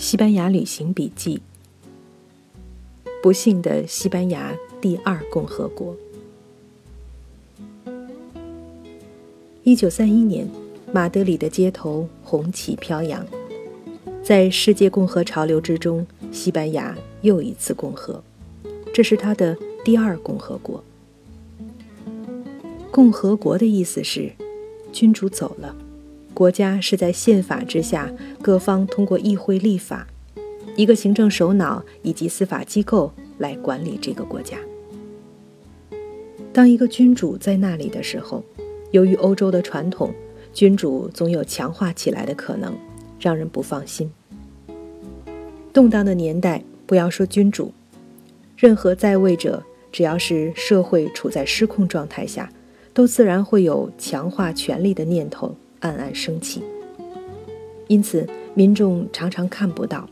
西班牙旅行笔记：不幸的西班牙第二共和国。一九三一年，马德里的街头红旗飘扬，在世界共和潮流之中，西班牙又一次共和，这是他的第二共和国。共和国的意思是，君主走了。国家是在宪法之下，各方通过议会立法，一个行政首脑以及司法机构来管理这个国家。当一个君主在那里的时候，由于欧洲的传统，君主总有强化起来的可能，让人不放心。动荡的年代，不要说君主，任何在位者，只要是社会处在失控状态下，都自然会有强化权力的念头。暗暗生气，因此民众常常看不到，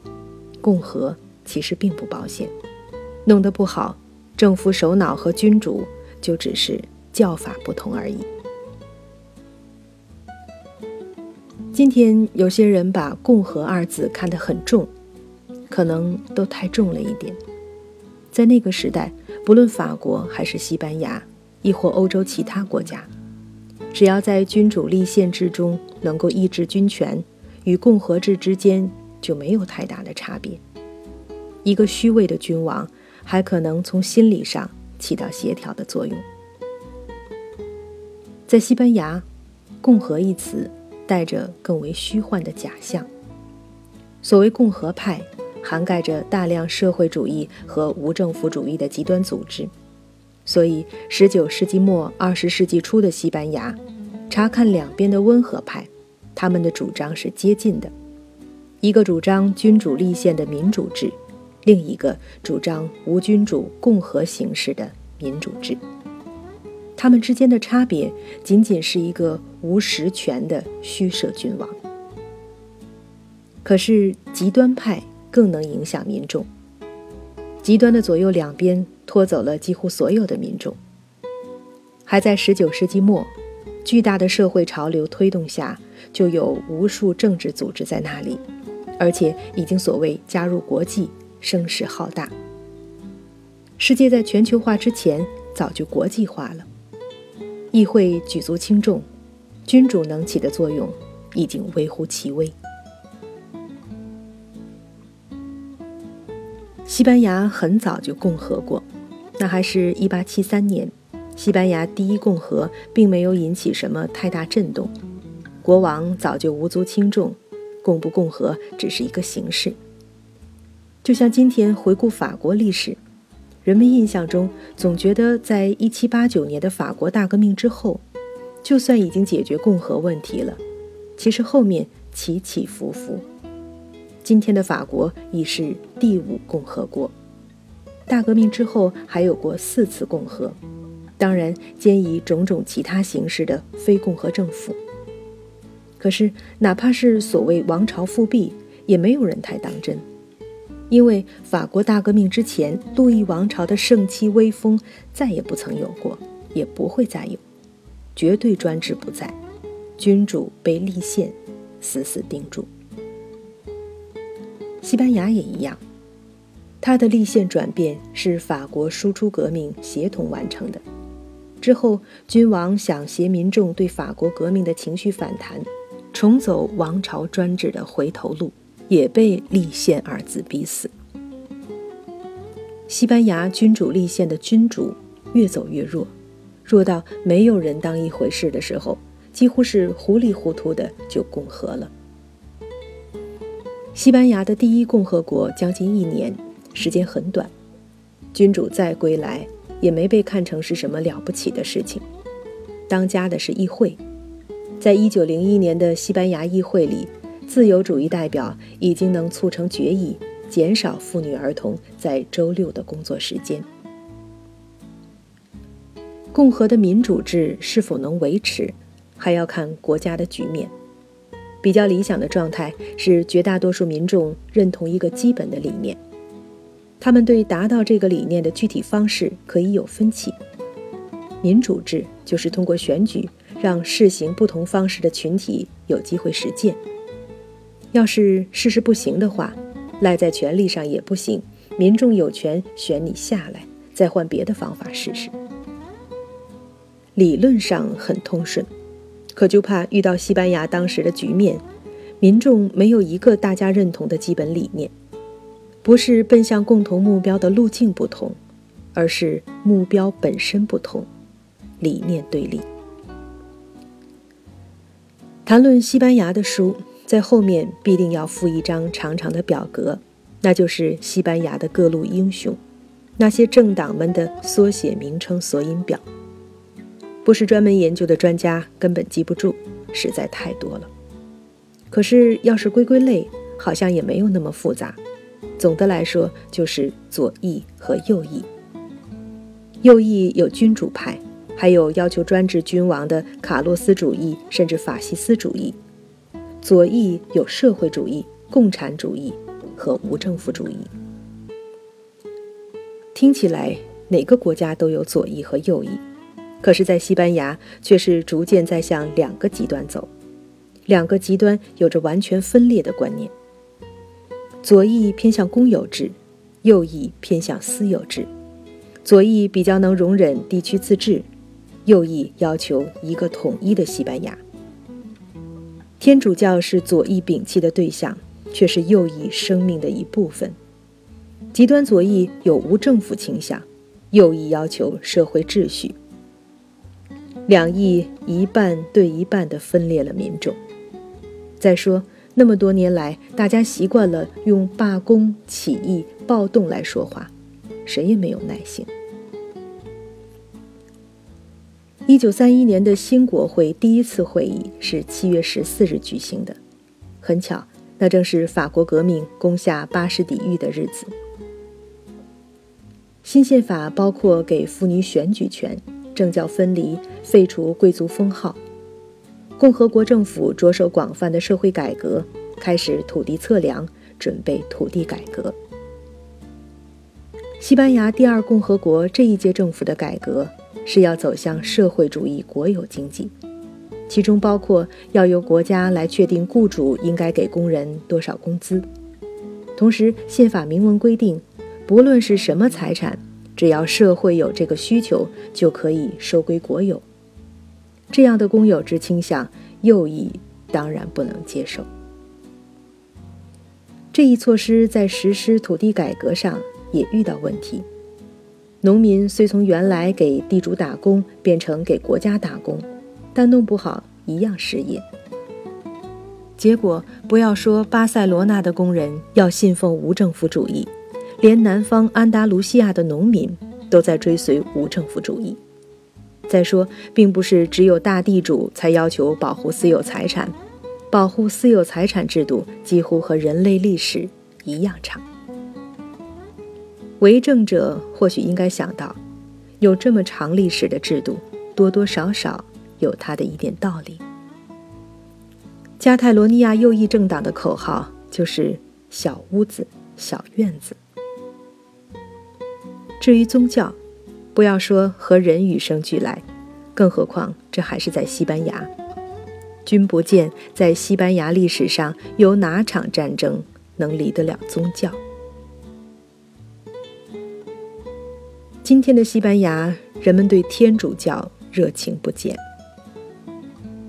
共和其实并不保险，弄得不好，政府首脑和君主就只是叫法不同而已。今天有些人把“共和”二字看得很重，可能都太重了一点。在那个时代，不论法国还是西班牙，亦或欧洲其他国家。只要在君主立宪制中能够抑制军权，与共和制之间就没有太大的差别。一个虚伪的君王还可能从心理上起到协调的作用。在西班牙，“共和”一词带着更为虚幻的假象。所谓共和派，涵盖着大量社会主义和无政府主义的极端组织。所以，十九世纪末、二十世纪初的西班牙，查看两边的温和派，他们的主张是接近的：一个主张君主立宪的民主制，另一个主张无君主共和形式的民主制。他们之间的差别，仅仅是一个无实权的虚设君王。可是，极端派更能影响民众。极端的左右两边拖走了几乎所有的民众。还在19世纪末，巨大的社会潮流推动下，就有无数政治组织在那里，而且已经所谓加入国际，声势浩大。世界在全球化之前早就国际化了，议会举足轻重，君主能起的作用已经微乎其微。西班牙很早就共和过，那还是一八七三年。西班牙第一共和并没有引起什么太大震动，国王早就无足轻重，共不共和只是一个形式。就像今天回顾法国历史，人们印象中总觉得在一七八九年的法国大革命之后，就算已经解决共和问题了，其实后面起起伏伏。今天的法国已是第五共和国，大革命之后还有过四次共和，当然兼以种种其他形式的非共和政府。可是，哪怕是所谓王朝复辟，也没有人太当真，因为法国大革命之前，路易王朝的盛期威风再也不曾有过，也不会再有，绝对专制不在，君主被立宪死死盯住。西班牙也一样，它的立宪转变是法国输出革命协同完成的。之后，君王想携民众对法国革命的情绪反弹，重走王朝专制的回头路，也被“立宪”二字逼死。西班牙君主立宪的君主越走越弱，弱到没有人当一回事的时候，几乎是糊里糊涂的就共和了。西班牙的第一共和国将近一年，时间很短，君主再归来也没被看成是什么了不起的事情。当家的是议会，在一九零一年的西班牙议会里，自由主义代表已经能促成决议，减少妇女儿童在周六的工作时间。共和的民主制是否能维持，还要看国家的局面。比较理想的状态是绝大多数民众认同一个基本的理念，他们对达到这个理念的具体方式可以有分歧。民主制就是通过选举让试行不同方式的群体有机会实践。要是事实不行的话，赖在权力上也不行，民众有权选你下来，再换别的方法试试。理论上很通顺，可就怕遇到西班牙当时的局面，民众没有一个大家认同的基本理念，不是奔向共同目标的路径不同，而是目标本身不同，理念对立。谈论西班牙的书，在后面必定要附一张长长的表格，那就是西班牙的各路英雄，那些政党们的缩写名称索引表。不是专门研究的专家根本记不住，实在太多了。可是要是归归类，好像也没有那么复杂。总的来说，就是左翼和右翼。右翼有君主派，还有要求专制君王的卡洛斯主义，甚至法西斯主义；左翼有社会主义、共产主义和无政府主义。听起来，哪个国家都有左翼和右翼。可是，在西班牙却是逐渐在向两个极端走，两个极端有着完全分裂的观念。左翼偏向公有制，右翼偏向私有制。左翼比较能容忍地区自治，右翼要求一个统一的西班牙。天主教是左翼摒弃的对象，却是右翼生命的一部分。极端左翼有无政府倾向，右翼要求社会秩序。两翼一半对一半地分裂了民众。再说，那么多年来，大家习惯了用罢工、起义、暴动来说话，谁也没有耐心。一九三一年的新国会第一次会议是七月十四日举行的，很巧，那正是法国革命攻下巴士底狱的日子。新宪法包括给妇女选举权。政教分离，废除贵族封号。共和国政府着手广泛的社会改革，开始土地测量，准备土地改革。西班牙第二共和国这一届政府的改革是要走向社会主义国有经济，其中包括要由国家来确定雇主应该给工人多少工资，同时宪法明文规定，不论是什么财产。只要社会有这个需求，就可以收归国有。这样的公有制倾向，右翼当然不能接受。这一措施在实施土地改革上也遇到问题。农民虽从原来给地主打工变成给国家打工，但弄不好一样失业。结果，不要说巴塞罗那的工人要信奉无政府主义。连南方安达卢西亚的农民都在追随无政府主义。再说，并不是只有大地主才要求保护私有财产，保护私有财产制度几乎和人类历史一样长。为政者或许应该想到，有这么长历史的制度，多多少少有它的一点道理。加泰罗尼亚右翼政党的口号就是“小屋子，小院子”。至于宗教，不要说和人与生俱来，更何况这还是在西班牙。君不见在西班牙历史上有哪场战争能离得了宗教。今天的西班牙，人们对天主教热情不减。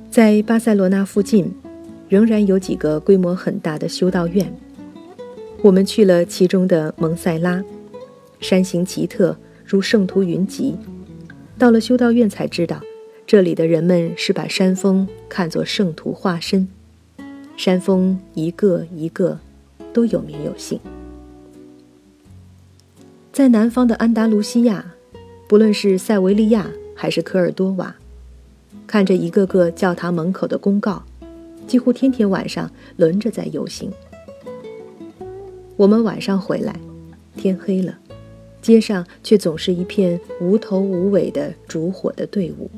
在巴塞罗那附近，仍然有几个规模很大的修道院。我们去了其中的蒙塞拉。山形奇特，如圣徒云集。到了修道院才知道，这里的人们是把山峰看作圣徒化身。山峰一个一个都有名有姓。在南方的安达卢西亚，不论是塞维利亚还是科尔多瓦，看着一个个教堂门口的公告，几乎天天晚上轮着在游行。我们晚上回来，天黑了。街上却总是一片无头无尾的烛火的队伍，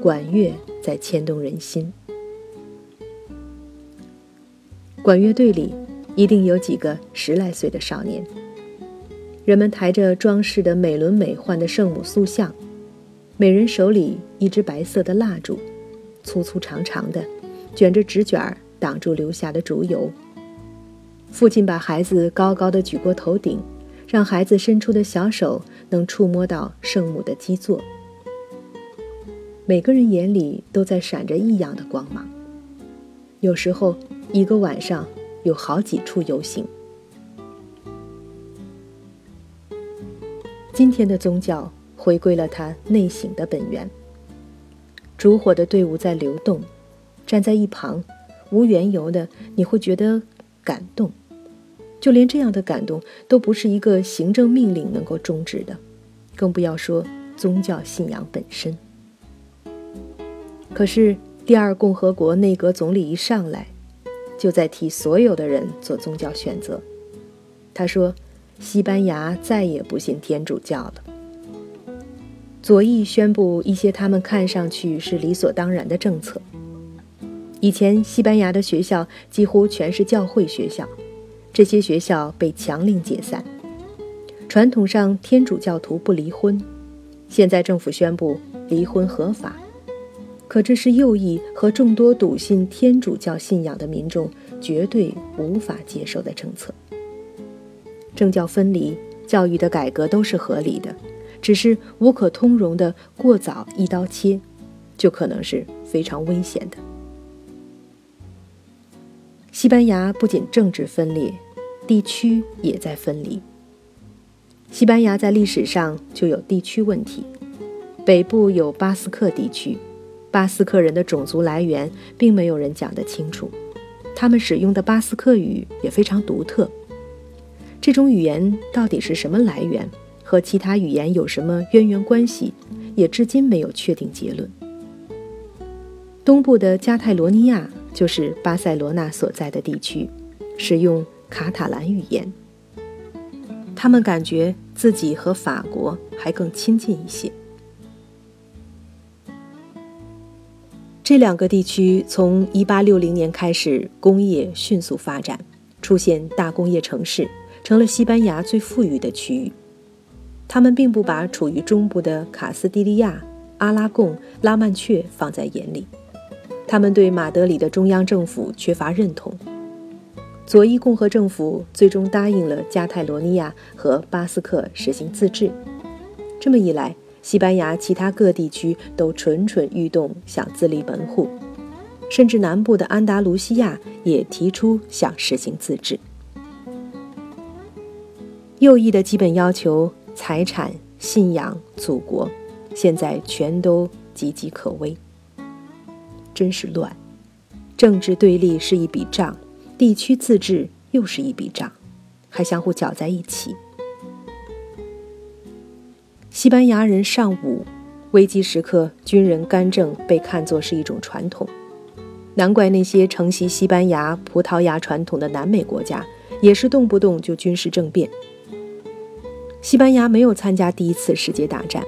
管乐在牵动人心。管乐队里一定有几个十来岁的少年。人们抬着装饰的美轮美奂的圣母塑像，每人手里一支白色的蜡烛，粗粗长长的，卷着纸卷儿挡住流下的烛油。父亲把孩子高高的举过头顶，让孩子伸出的小手能触摸到圣母的基座。每个人眼里都在闪着异样的光芒。有时候，一个晚上有好几处游行。今天的宗教回归了它内省的本源。烛火的队伍在流动，站在一旁，无缘由的你会觉得感动。就连这样的感动都不是一个行政命令能够终止的，更不要说宗教信仰本身。可是第二共和国内阁总理一上来，就在替所有的人做宗教选择。他说：“西班牙再也不信天主教了。”左翼宣布一些他们看上去是理所当然的政策。以前西班牙的学校几乎全是教会学校。这些学校被强令解散。传统上，天主教徒不离婚，现在政府宣布离婚合法。可这是右翼和众多笃信天主教信仰的民众绝对无法接受的政策。政教分离、教育的改革都是合理的，只是无可通融的过早一刀切，就可能是非常危险的。西班牙不仅政治分裂。地区也在分离。西班牙在历史上就有地区问题，北部有巴斯克地区，巴斯克人的种族来源并没有人讲得清楚，他们使用的巴斯克语也非常独特。这种语言到底是什么来源，和其他语言有什么渊源关系，也至今没有确定结论。东部的加泰罗尼亚就是巴塞罗那所在的地区，使用。卡塔兰语言，他们感觉自己和法国还更亲近一些。这两个地区从1860年开始，工业迅速发展，出现大工业城市，成了西班牙最富裕的区域。他们并不把处于中部的卡斯蒂利亚、阿拉贡、拉曼却放在眼里，他们对马德里的中央政府缺乏认同。左翼共和政府最终答应了加泰罗尼亚和巴斯克实行自治。这么一来，西班牙其他各地区都蠢蠢欲动，想自立门户，甚至南部的安达卢西亚也提出想实行自治。右翼的基本要求——财产、信仰、祖国，现在全都岌岌可危。真是乱！政治对立是一笔账。地区自治又是一笔账，还相互搅在一起。西班牙人尚武，危机时刻军人干政被看作是一种传统，难怪那些承袭西班牙、葡萄牙传统的南美国家也是动不动就军事政变。西班牙没有参加第一次世界大战，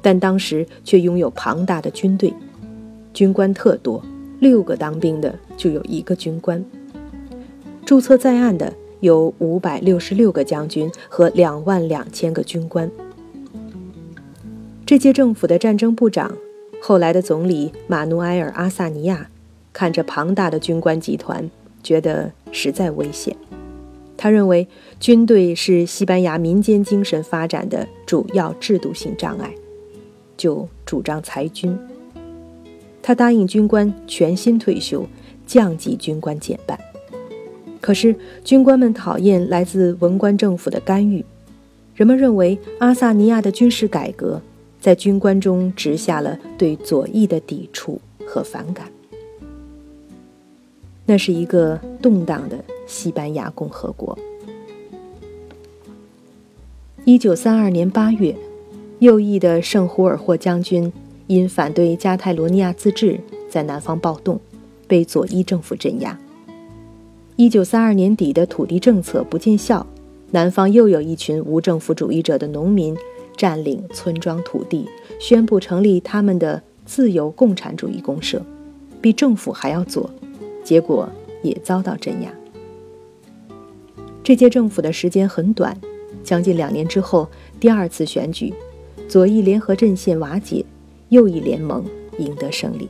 但当时却拥有庞大的军队，军官特多，六个当兵的就有一个军官。注册在案的有五百六十六个将军和两万两千个军官。这届政府的战争部长，后来的总理马努埃尔·阿萨尼亚，看着庞大的军官集团，觉得实在危险。他认为军队是西班牙民间精神发展的主要制度性障碍，就主张裁军。他答应军官全薪退休，降级军官减半。可是军官们讨厌来自文官政府的干预，人们认为阿萨尼亚的军事改革在军官中植下了对左翼的抵触和反感。那是一个动荡的西班牙共和国。一九三二年八月，右翼的圣胡尔霍将军因反对加泰罗尼亚自治，在南方暴动，被左翼政府镇压。一九三二年底的土地政策不见效，南方又有一群无政府主义者的农民占领村庄土地，宣布成立他们的自由共产主义公社，比政府还要左，结果也遭到镇压。这届政府的时间很短，将近两年之后，第二次选举，左翼联合阵线瓦解，右翼联盟赢得胜利。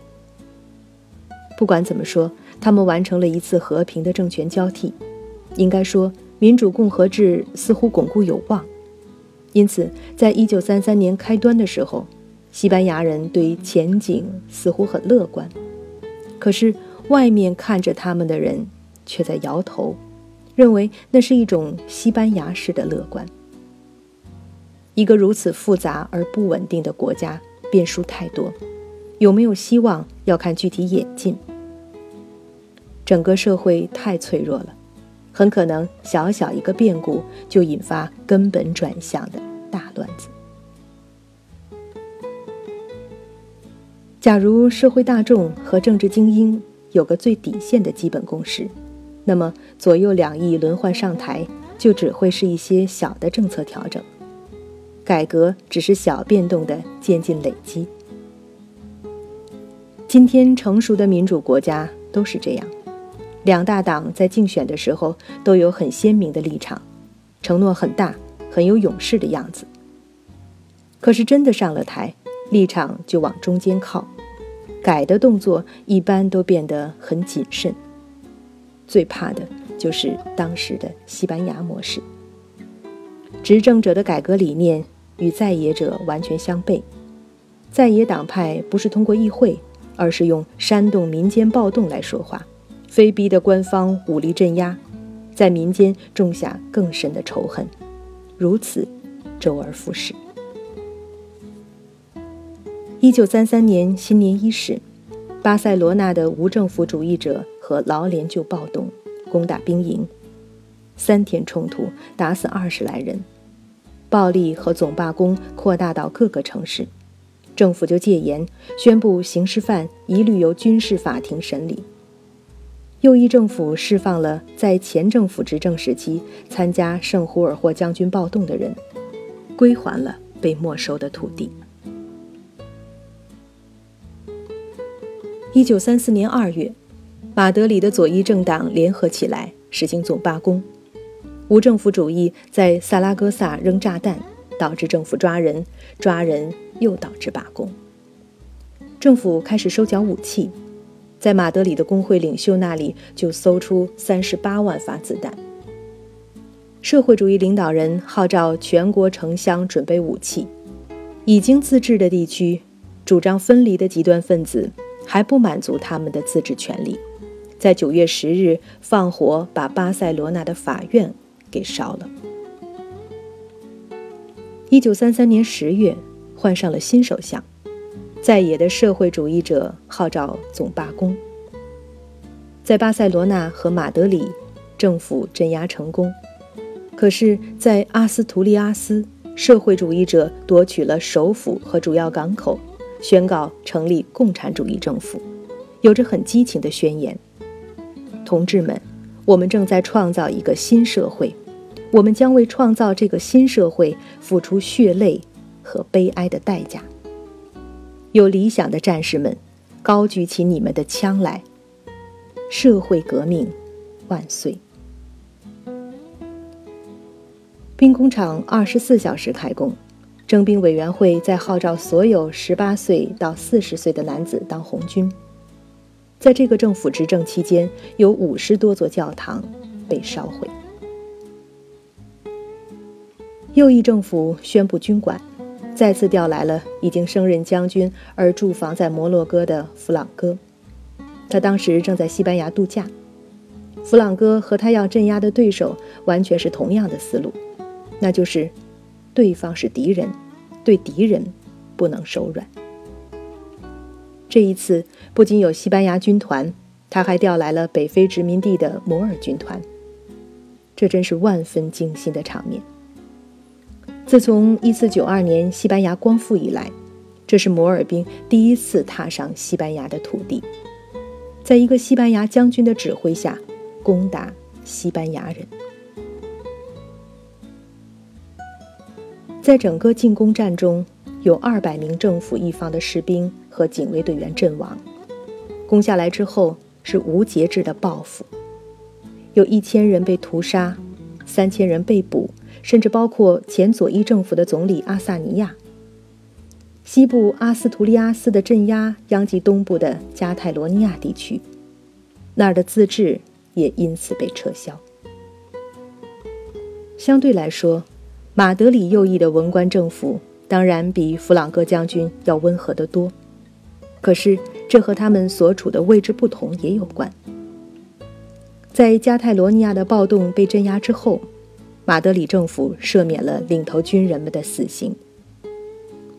不管怎么说。他们完成了一次和平的政权交替，应该说，民主共和制似乎巩固有望。因此，在一九三三年开端的时候，西班牙人对前景似乎很乐观。可是，外面看着他们的人却在摇头，认为那是一种西班牙式的乐观。一个如此复杂而不稳定的国家，变数太多，有没有希望要看具体演进。整个社会太脆弱了。很可能小小一个变故就引发根本转向的大乱子。假如社会大众和政治精英有个最底线的基本共识，那么左右两翼轮换上台就只会是一些小的政策调整，改革只是小变动的渐进累积。今天成熟的民主国家都是这样。两大党在竞选的时候都有很鲜明的立场，承诺很大，很有勇士的样子。可是真的上了台，立场就往中间靠，改的动作一般都变得很谨慎。最怕的就是当时的西班牙模式，执政者的改革理念与在野者完全相悖，在野党派不是通过议会，而是用煽动民间暴动来说话。非逼的官方武力镇压，在民间种下更深的仇恨，如此周而复始。一九三三年新年伊始，巴塞罗那的无政府主义者和劳联就暴动，攻打兵营，三天冲突，打死二十来人，暴力和总罢工扩大到各个城市，政府就戒严，宣布刑事犯一律由军事法庭审理。右翼政府释放了在前政府执政时期参加圣胡尔霍将军暴动的人，归还了被没收的土地。一九三四年二月，马德里的左翼政党联合起来实行总罢工，无政府主义在萨拉戈萨扔炸弹，导致政府抓人，抓人又导致罢工。政府开始收缴武器。在马德里的工会领袖那里，就搜出三十八万发子弹。社会主义领导人号召全国城乡准备武器。已经自治的地区，主张分离的极端分子还不满足他们的自治权利，在九月十日放火把巴塞罗那的法院给烧了。一九三三年十月，换上了新首相。在野的社会主义者号召总罢工，在巴塞罗那和马德里，政府镇压成功。可是，在阿斯图利阿斯，社会主义者夺取了首府和主要港口，宣告成立共产主义政府，有着很激情的宣言：“同志们，我们正在创造一个新社会，我们将为创造这个新社会付出血泪和悲哀的代价。”有理想的战士们，高举起你们的枪来！社会革命万岁！兵工厂二十四小时开工，征兵委员会在号召所有十八岁到四十岁的男子当红军。在这个政府执政期间，有五十多座教堂被烧毁。右翼政府宣布军管。再次调来了已经升任将军而驻防在摩洛哥的弗朗哥，他当时正在西班牙度假。弗朗哥和他要镇压的对手完全是同样的思路，那就是对方是敌人，对敌人不能手软。这一次不仅有西班牙军团，他还调来了北非殖民地的摩尔军团，这真是万分惊心的场面。自从1492年西班牙光复以来，这是摩尔兵第一次踏上西班牙的土地，在一个西班牙将军的指挥下攻打西班牙人。在整个进攻战中，有200名政府一方的士兵和警卫队员阵亡。攻下来之后是无节制的报复，有一千人被屠杀，三千人被捕。甚至包括前左翼政府的总理阿萨尼亚。西部阿斯图利亚斯的镇压殃及东部的加泰罗尼亚地区，那儿的自治也因此被撤销。相对来说，马德里右翼的文官政府当然比弗朗哥将军要温和得多。可是，这和他们所处的位置不同也有关。在加泰罗尼亚的暴动被镇压之后，马德里政府赦免了领头军人们的死刑。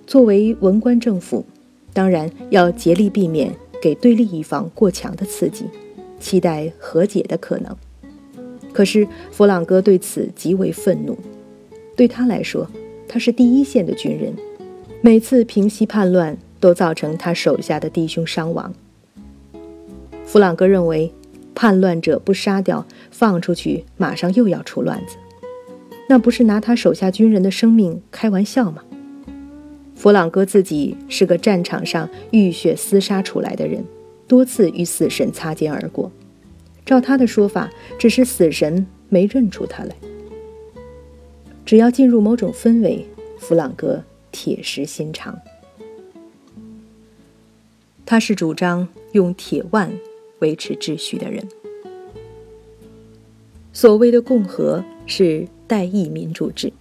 作为文官政府，当然要竭力避免给对立一方过强的刺激，期待和解的可能。可是弗朗哥对此极为愤怒。对他来说，他是第一线的军人，每次平息叛乱都造成他手下的弟兄伤亡。弗朗哥认为，叛乱者不杀掉、放出去，马上又要出乱子，那不是拿他手下军人的生命开玩笑吗？弗朗哥自己是个战场上浴血厮杀出来的人，多次与死神擦肩而过。照他的说法，只是死神没认出他来。只要进入某种氛围，弗朗哥铁石心肠。他是主张用铁腕维持秩序的人。所谓的共和是代议民主制，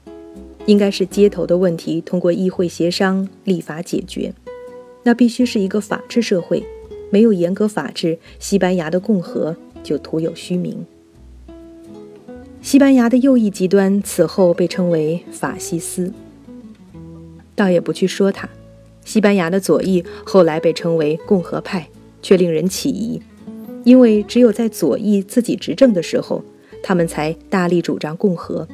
应该是街头的问题通过议会协商立法解决。那必须是一个法治社会，没有严格法治，西班牙的共和。就徒有虚名。西班牙的右翼极端此后被称为法西斯，倒也不去说他。西班牙的左翼后来被称为共和派，却令人起疑，因为只有在左翼自己执政的时候，他们才大力主张共和；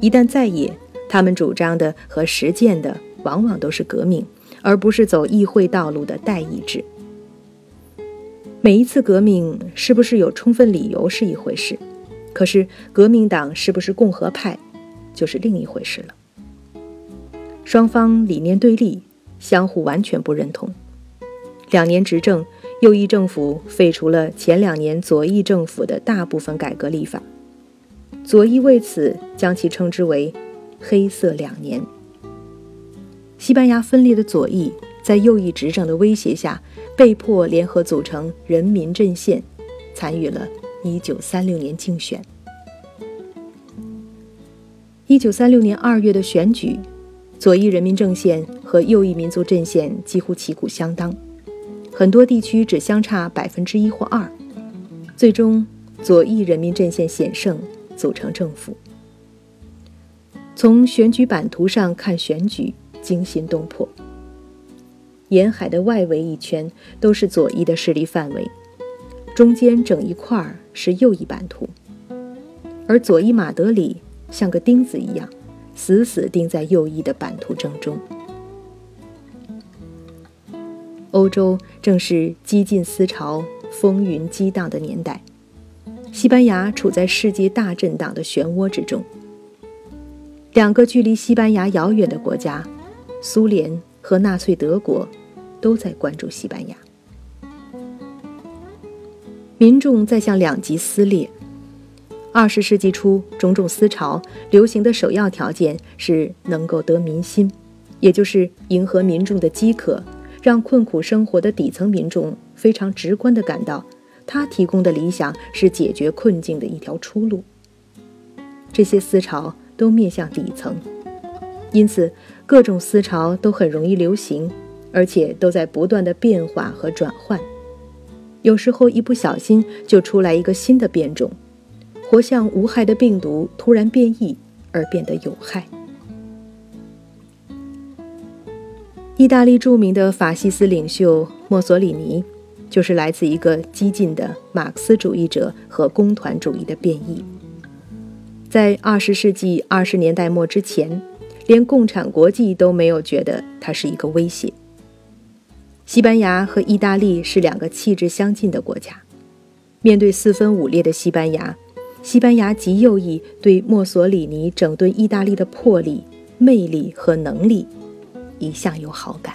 一旦在野，他们主张的和实践的往往都是革命，而不是走议会道路的代议制。每一次革命是不是有充分理由是一回事，可是革命党是不是共和派，就是另一回事了。双方理念对立，相互完全不认同。两年执政，右翼政府废除了前两年左翼政府的大部分改革立法，左翼为此将其称之为“黑色两年”。西班牙分裂的左翼在右翼执政的威胁下。被迫联合组成人民阵线，参与了1936年竞选。1936年2月的选举，左翼人民阵线和右翼民族阵线几乎旗鼓相当，很多地区只相差百分之一或二。最终，左翼人民阵线险胜，组成政府。从选举版图上看，选举惊心动魄。沿海的外围一圈都是左翼的势力范围，中间整一块儿是右翼版图，而左翼马德里像个钉子一样，死死钉在右翼的版图正中。欧洲正是激进思潮风云激荡的年代，西班牙处在世界大震荡的漩涡之中。两个距离西班牙遥远的国家，苏联和纳粹德国。都在关注西班牙，民众在向两极撕裂。二十世纪初，种种思潮流行的首要条件是能够得民心，也就是迎合民众的饥渴，让困苦生活的底层民众非常直观地感到，他提供的理想是解决困境的一条出路。这些思潮都面向底层，因此各种思潮都很容易流行。而且都在不断的变化和转换，有时候一不小心就出来一个新的变种，活像无害的病毒突然变异而变得有害。意大利著名的法西斯领袖墨索里尼，就是来自一个激进的马克思主义者和工团主义的变异。在二十世纪二十年代末之前，连共产国际都没有觉得它是一个威胁。西班牙和意大利是两个气质相近的国家。面对四分五裂的西班牙，西班牙极右翼对墨索里尼整顿意大利的魄力、魅力和能力一向有好感。